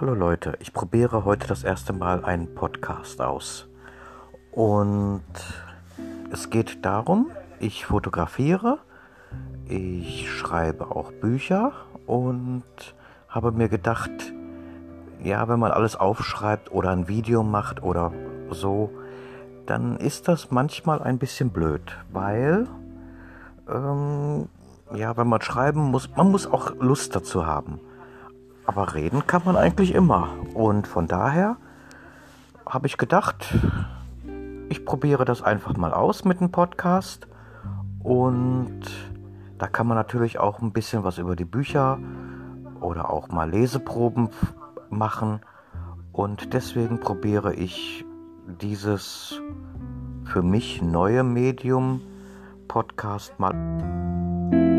Hallo Leute, ich probiere heute das erste Mal einen Podcast aus. Und es geht darum, ich fotografiere, ich schreibe auch Bücher und habe mir gedacht, ja, wenn man alles aufschreibt oder ein Video macht oder so, dann ist das manchmal ein bisschen blöd, weil ähm, ja, wenn man schreiben muss, man muss auch Lust dazu haben. Aber reden kann man eigentlich immer. Und von daher habe ich gedacht, ich probiere das einfach mal aus mit dem Podcast. Und da kann man natürlich auch ein bisschen was über die Bücher oder auch mal Leseproben machen. Und deswegen probiere ich dieses für mich neue Medium Podcast mal.